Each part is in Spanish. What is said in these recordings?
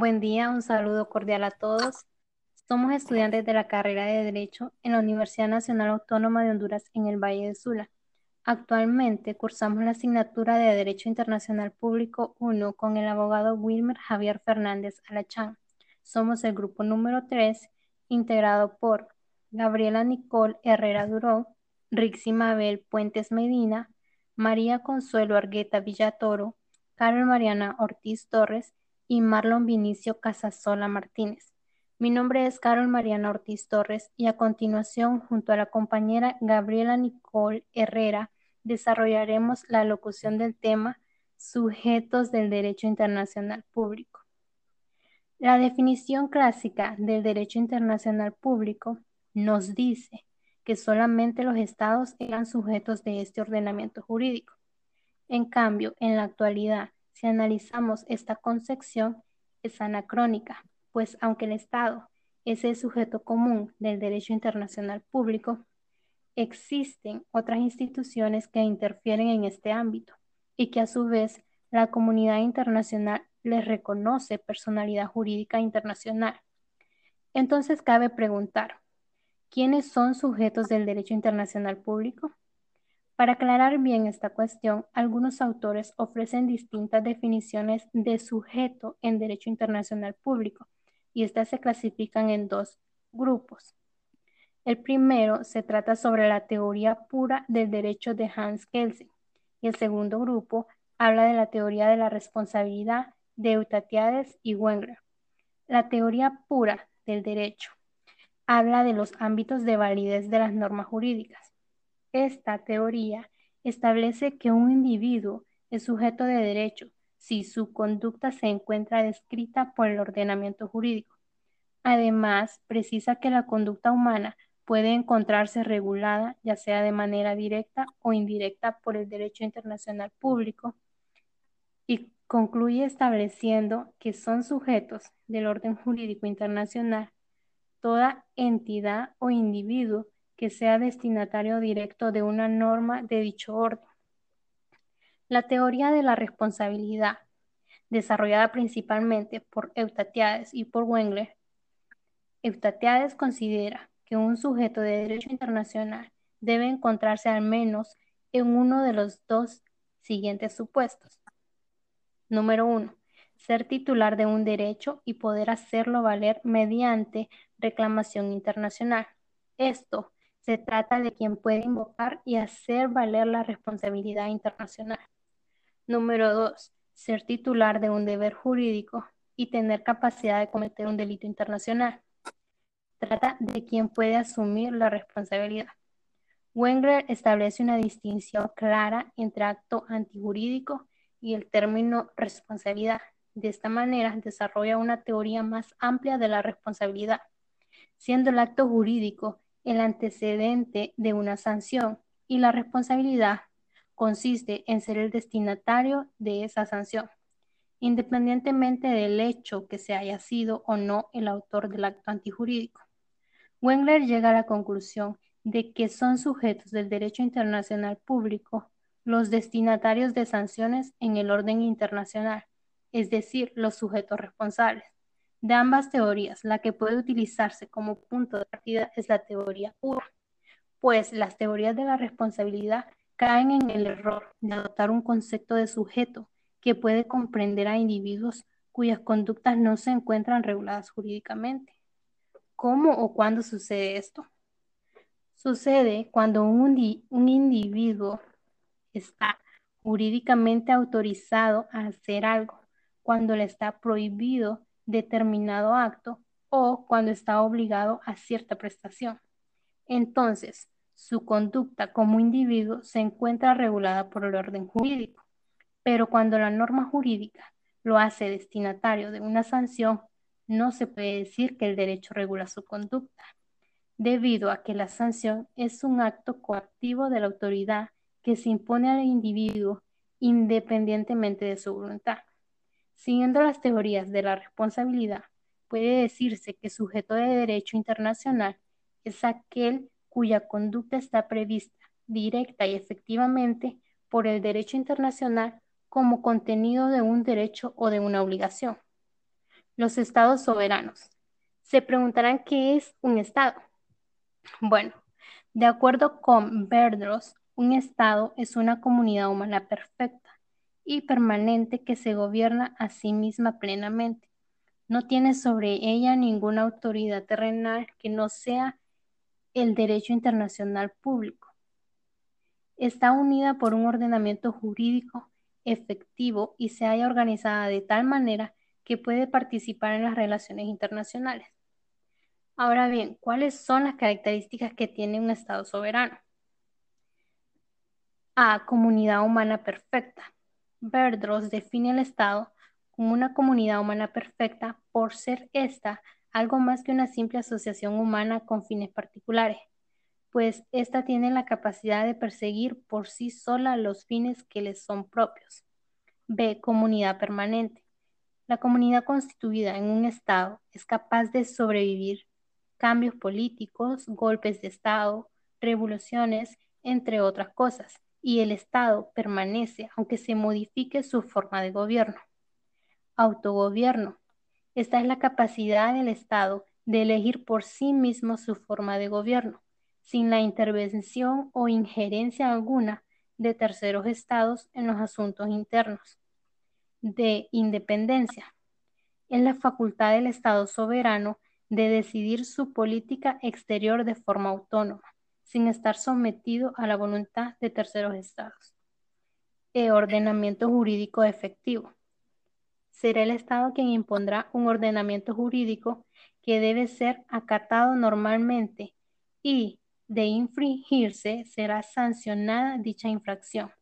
Buen día, un saludo cordial a todos. Somos estudiantes de la carrera de Derecho en la Universidad Nacional Autónoma de Honduras en el Valle de Sula. Actualmente cursamos la asignatura de Derecho Internacional Público 1 con el abogado Wilmer Javier Fernández Alachán. Somos el grupo número 3, integrado por Gabriela Nicole Herrera Duró, Rixi Mabel Puentes Medina, María Consuelo Argueta Villatoro, Carol Mariana Ortiz Torres y Marlon Vinicio Casasola Martínez. Mi nombre es Carol Mariana Ortiz Torres y a continuación, junto a la compañera Gabriela Nicole Herrera, desarrollaremos la locución del tema Sujetos del Derecho Internacional Público. La definición clásica del derecho internacional público nos dice que solamente los estados eran sujetos de este ordenamiento jurídico. En cambio, en la actualidad, si analizamos esta concepción, es anacrónica, pues aunque el Estado es el sujeto común del derecho internacional público, existen otras instituciones que interfieren en este ámbito y que a su vez la comunidad internacional les reconoce personalidad jurídica internacional. Entonces cabe preguntar, ¿quiénes son sujetos del derecho internacional público? Para aclarar bien esta cuestión, algunos autores ofrecen distintas definiciones de sujeto en derecho internacional público y estas se clasifican en dos grupos. El primero se trata sobre la teoría pura del derecho de Hans Kelsen y el segundo grupo habla de la teoría de la responsabilidad de Eutatiades y Wenger. La teoría pura del derecho habla de los ámbitos de validez de las normas jurídicas esta teoría establece que un individuo es sujeto de derecho si su conducta se encuentra descrita por el ordenamiento jurídico. Además, precisa que la conducta humana puede encontrarse regulada ya sea de manera directa o indirecta por el derecho internacional público y concluye estableciendo que son sujetos del orden jurídico internacional toda entidad o individuo que sea destinatario directo de una norma de dicho orden. La teoría de la responsabilidad, desarrollada principalmente por Eutatiades y por Wengler, Eutatiades considera que un sujeto de derecho internacional debe encontrarse al menos en uno de los dos siguientes supuestos. Número uno, ser titular de un derecho y poder hacerlo valer mediante reclamación internacional. Esto se trata de quien puede invocar y hacer valer la responsabilidad internacional. Número dos, ser titular de un deber jurídico y tener capacidad de cometer un delito internacional. Trata de quien puede asumir la responsabilidad. Wenger establece una distinción clara entre acto antijurídico y el término responsabilidad. De esta manera desarrolla una teoría más amplia de la responsabilidad, siendo el acto jurídico el antecedente de una sanción y la responsabilidad consiste en ser el destinatario de esa sanción, independientemente del hecho que se haya sido o no el autor del acto antijurídico. Wengler llega a la conclusión de que son sujetos del derecho internacional público los destinatarios de sanciones en el orden internacional, es decir, los sujetos responsables. De ambas teorías, la que puede utilizarse como punto de partida es la teoría pura, pues las teorías de la responsabilidad caen en el error de adoptar un concepto de sujeto que puede comprender a individuos cuyas conductas no se encuentran reguladas jurídicamente. ¿Cómo o cuándo sucede esto? Sucede cuando un, un individuo está jurídicamente autorizado a hacer algo, cuando le está prohibido determinado acto o cuando está obligado a cierta prestación. Entonces, su conducta como individuo se encuentra regulada por el orden jurídico, pero cuando la norma jurídica lo hace destinatario de una sanción, no se puede decir que el derecho regula su conducta, debido a que la sanción es un acto coactivo de la autoridad que se impone al individuo independientemente de su voluntad. Siguiendo las teorías de la responsabilidad, puede decirse que sujeto de derecho internacional es aquel cuya conducta está prevista directa y efectivamente por el derecho internacional como contenido de un derecho o de una obligación. Los estados soberanos. Se preguntarán qué es un estado. Bueno, de acuerdo con Verdros, un estado es una comunidad humana perfecta y permanente que se gobierna a sí misma plenamente. No tiene sobre ella ninguna autoridad terrenal que no sea el derecho internacional público. Está unida por un ordenamiento jurídico efectivo y se haya organizada de tal manera que puede participar en las relaciones internacionales. Ahora bien, ¿cuáles son las características que tiene un Estado soberano? A. Comunidad humana perfecta. Verdros define el Estado como una comunidad humana perfecta por ser ésta algo más que una simple asociación humana con fines particulares, pues ésta tiene la capacidad de perseguir por sí sola los fines que les son propios. B. Comunidad permanente. La comunidad constituida en un Estado es capaz de sobrevivir cambios políticos, golpes de Estado, revoluciones, entre otras cosas, y el Estado permanece aunque se modifique su forma de gobierno. Autogobierno. Esta es la capacidad del Estado de elegir por sí mismo su forma de gobierno, sin la intervención o injerencia alguna de terceros estados en los asuntos internos. De independencia. Es la facultad del Estado soberano de decidir su política exterior de forma autónoma, sin estar sometido a la voluntad de terceros estados. E ordenamiento jurídico efectivo. Será el Estado quien impondrá un ordenamiento jurídico que debe ser acatado normalmente y, de infringirse, será sancionada dicha infracción.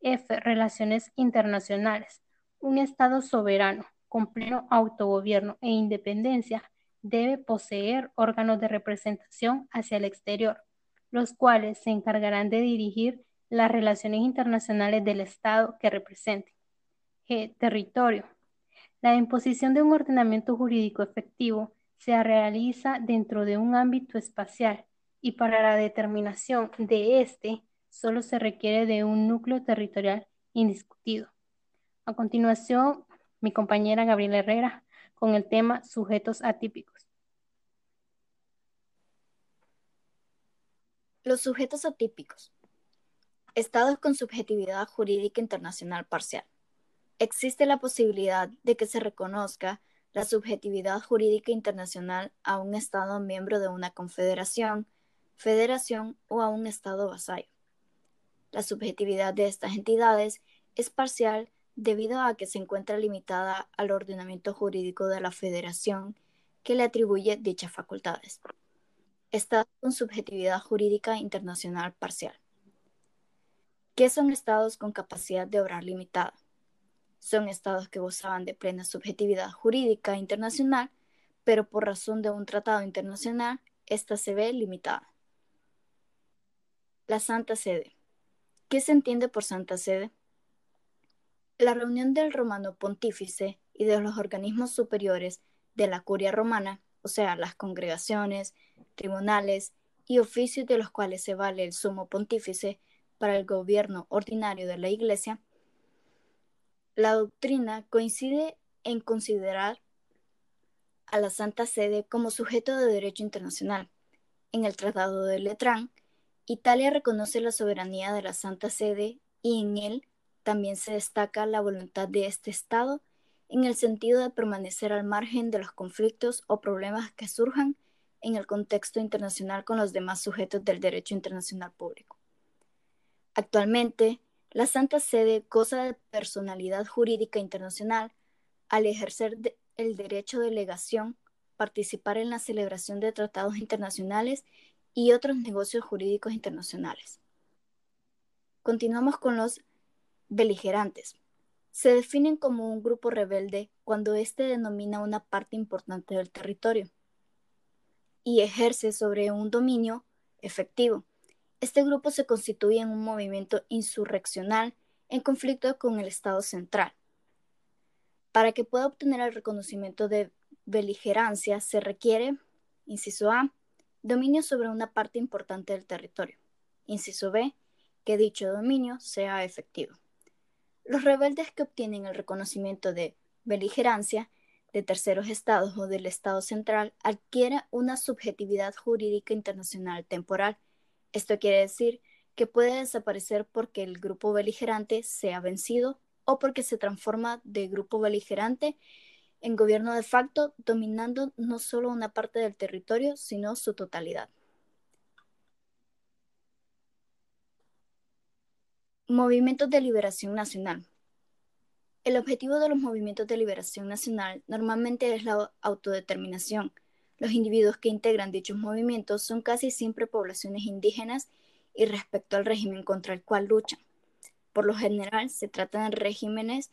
F. Relaciones internacionales. Un Estado soberano, con pleno autogobierno e independencia, debe poseer órganos de representación hacia el exterior, los cuales se encargarán de dirigir las relaciones internacionales del Estado que represente. G. Territorio. La imposición de un ordenamiento jurídico efectivo se realiza dentro de un ámbito espacial y para la determinación de este solo se requiere de un núcleo territorial indiscutido. A continuación, mi compañera Gabriela Herrera con el tema sujetos atípicos. Los sujetos atípicos. Estados con subjetividad jurídica internacional parcial. Existe la posibilidad de que se reconozca la subjetividad jurídica internacional a un Estado miembro de una confederación, federación o a un Estado vasallo. La subjetividad de estas entidades es parcial debido a que se encuentra limitada al ordenamiento jurídico de la Federación que le atribuye dichas facultades. Estados con subjetividad jurídica internacional parcial. ¿Qué son estados con capacidad de obrar limitada? Son estados que gozaban de plena subjetividad jurídica internacional, pero por razón de un tratado internacional, ésta se ve limitada. La Santa Sede. ¿Qué se entiende por Santa Sede? La reunión del romano pontífice y de los organismos superiores de la curia romana, o sea, las congregaciones, tribunales y oficios de los cuales se vale el sumo pontífice para el gobierno ordinario de la Iglesia, la doctrina coincide en considerar a la Santa Sede como sujeto de derecho internacional. En el Tratado de Letrán, Italia reconoce la soberanía de la Santa Sede y en él también se destaca la voluntad de este Estado en el sentido de permanecer al margen de los conflictos o problemas que surjan en el contexto internacional con los demás sujetos del derecho internacional público. Actualmente, la Santa Sede goza de personalidad jurídica internacional al ejercer el derecho de delegación, participar en la celebración de tratados internacionales y otros negocios jurídicos internacionales. Continuamos con los Beligerantes. Se definen como un grupo rebelde cuando éste denomina una parte importante del territorio y ejerce sobre un dominio efectivo. Este grupo se constituye en un movimiento insurreccional en conflicto con el Estado central. Para que pueda obtener el reconocimiento de beligerancia se requiere, inciso A, dominio sobre una parte importante del territorio. Inciso B, que dicho dominio sea efectivo. Los rebeldes que obtienen el reconocimiento de beligerancia de terceros estados o del Estado central adquiere una subjetividad jurídica internacional temporal. Esto quiere decir que puede desaparecer porque el grupo beligerante sea vencido o porque se transforma de grupo beligerante en gobierno de facto, dominando no solo una parte del territorio, sino su totalidad. Movimientos de Liberación Nacional. El objetivo de los movimientos de liberación nacional normalmente es la autodeterminación. Los individuos que integran dichos movimientos son casi siempre poblaciones indígenas y respecto al régimen contra el cual luchan. Por lo general, se trata de regímenes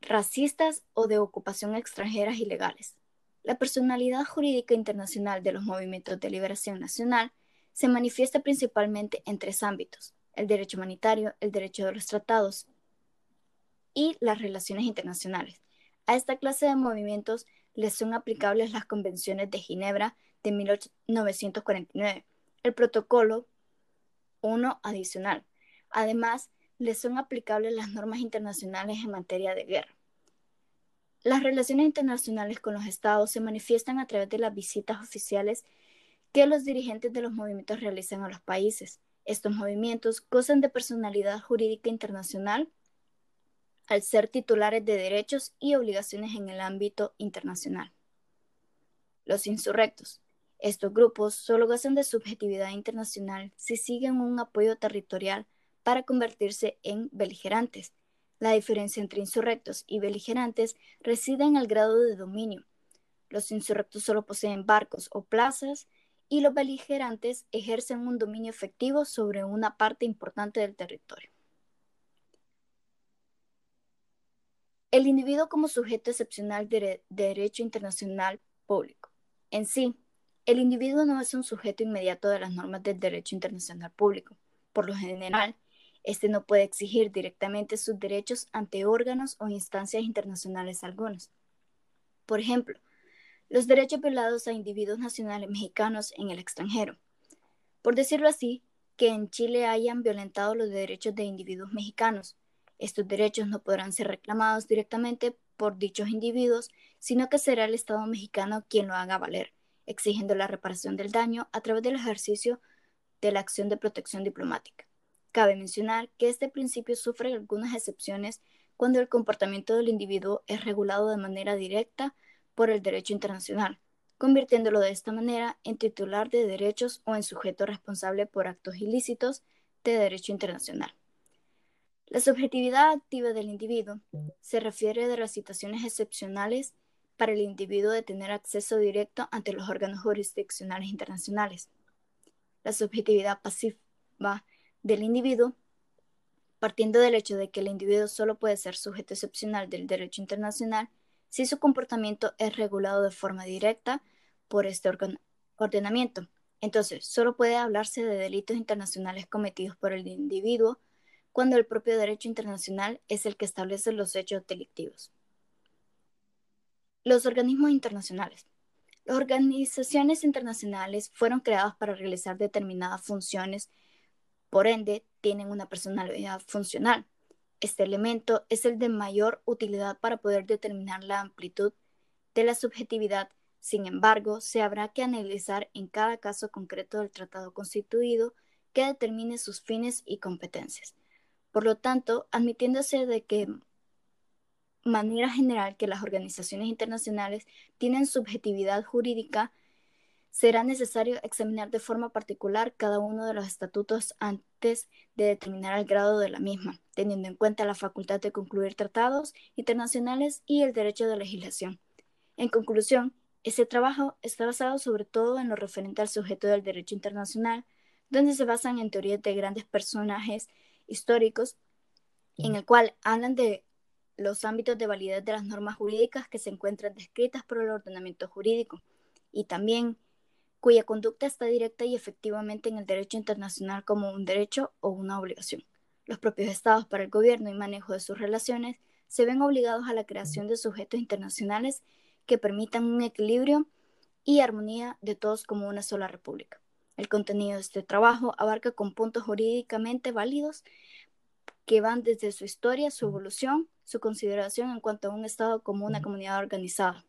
racistas o de ocupación extranjeras ilegales. La personalidad jurídica internacional de los movimientos de liberación nacional se manifiesta principalmente en tres ámbitos, el derecho humanitario, el derecho de los tratados y las relaciones internacionales. A esta clase de movimientos les son aplicables las convenciones de Ginebra de 1949, el protocolo 1 adicional. Además, les son aplicables las normas internacionales en materia de guerra. Las relaciones internacionales con los estados se manifiestan a través de las visitas oficiales que los dirigentes de los movimientos realizan a los países. Estos movimientos gozan de personalidad jurídica internacional al ser titulares de derechos y obligaciones en el ámbito internacional. Los insurrectos. Estos grupos solo gozan de subjetividad internacional si siguen un apoyo territorial para convertirse en beligerantes. La diferencia entre insurrectos y beligerantes reside en el grado de dominio. Los insurrectos solo poseen barcos o plazas y los beligerantes ejercen un dominio efectivo sobre una parte importante del territorio. El individuo como sujeto excepcional de derecho internacional público. En sí, el individuo no es un sujeto inmediato de las normas del derecho internacional público. Por lo general, este no puede exigir directamente sus derechos ante órganos o instancias internacionales algunos. Por ejemplo, los derechos violados a individuos nacionales mexicanos en el extranjero. Por decirlo así, que en Chile hayan violentado los derechos de individuos mexicanos. Estos derechos no podrán ser reclamados directamente por dichos individuos, sino que será el Estado mexicano quien lo haga valer exigiendo la reparación del daño a través del ejercicio de la acción de protección diplomática. Cabe mencionar que este principio sufre algunas excepciones cuando el comportamiento del individuo es regulado de manera directa por el derecho internacional, convirtiéndolo de esta manera en titular de derechos o en sujeto responsable por actos ilícitos de derecho internacional. La subjetividad activa del individuo se refiere de las situaciones excepcionales para el individuo de tener acceso directo ante los órganos jurisdiccionales internacionales. La subjetividad pasiva del individuo, partiendo del hecho de que el individuo solo puede ser sujeto excepcional del derecho internacional si su comportamiento es regulado de forma directa por este ordenamiento. Entonces, solo puede hablarse de delitos internacionales cometidos por el individuo cuando el propio derecho internacional es el que establece los hechos delictivos. Los organismos internacionales. Las organizaciones internacionales fueron creadas para realizar determinadas funciones, por ende, tienen una personalidad funcional. Este elemento es el de mayor utilidad para poder determinar la amplitud de la subjetividad. Sin embargo, se habrá que analizar en cada caso concreto del tratado constituido que determine sus fines y competencias. Por lo tanto, admitiéndose de que manera general que las organizaciones internacionales tienen subjetividad jurídica, será necesario examinar de forma particular cada uno de los estatutos antes de determinar el grado de la misma, teniendo en cuenta la facultad de concluir tratados internacionales y el derecho de legislación. En conclusión, este trabajo está basado sobre todo en lo referente al sujeto del derecho internacional, donde se basan en teorías de grandes personajes históricos, en el cual hablan de los ámbitos de validez de las normas jurídicas que se encuentran descritas por el ordenamiento jurídico y también cuya conducta está directa y efectivamente en el derecho internacional como un derecho o una obligación. Los propios estados para el gobierno y manejo de sus relaciones se ven obligados a la creación de sujetos internacionales que permitan un equilibrio y armonía de todos como una sola república. El contenido de este trabajo abarca con puntos jurídicamente válidos que van desde su historia, su evolución, su consideración en cuanto a un Estado como una comunidad organizada.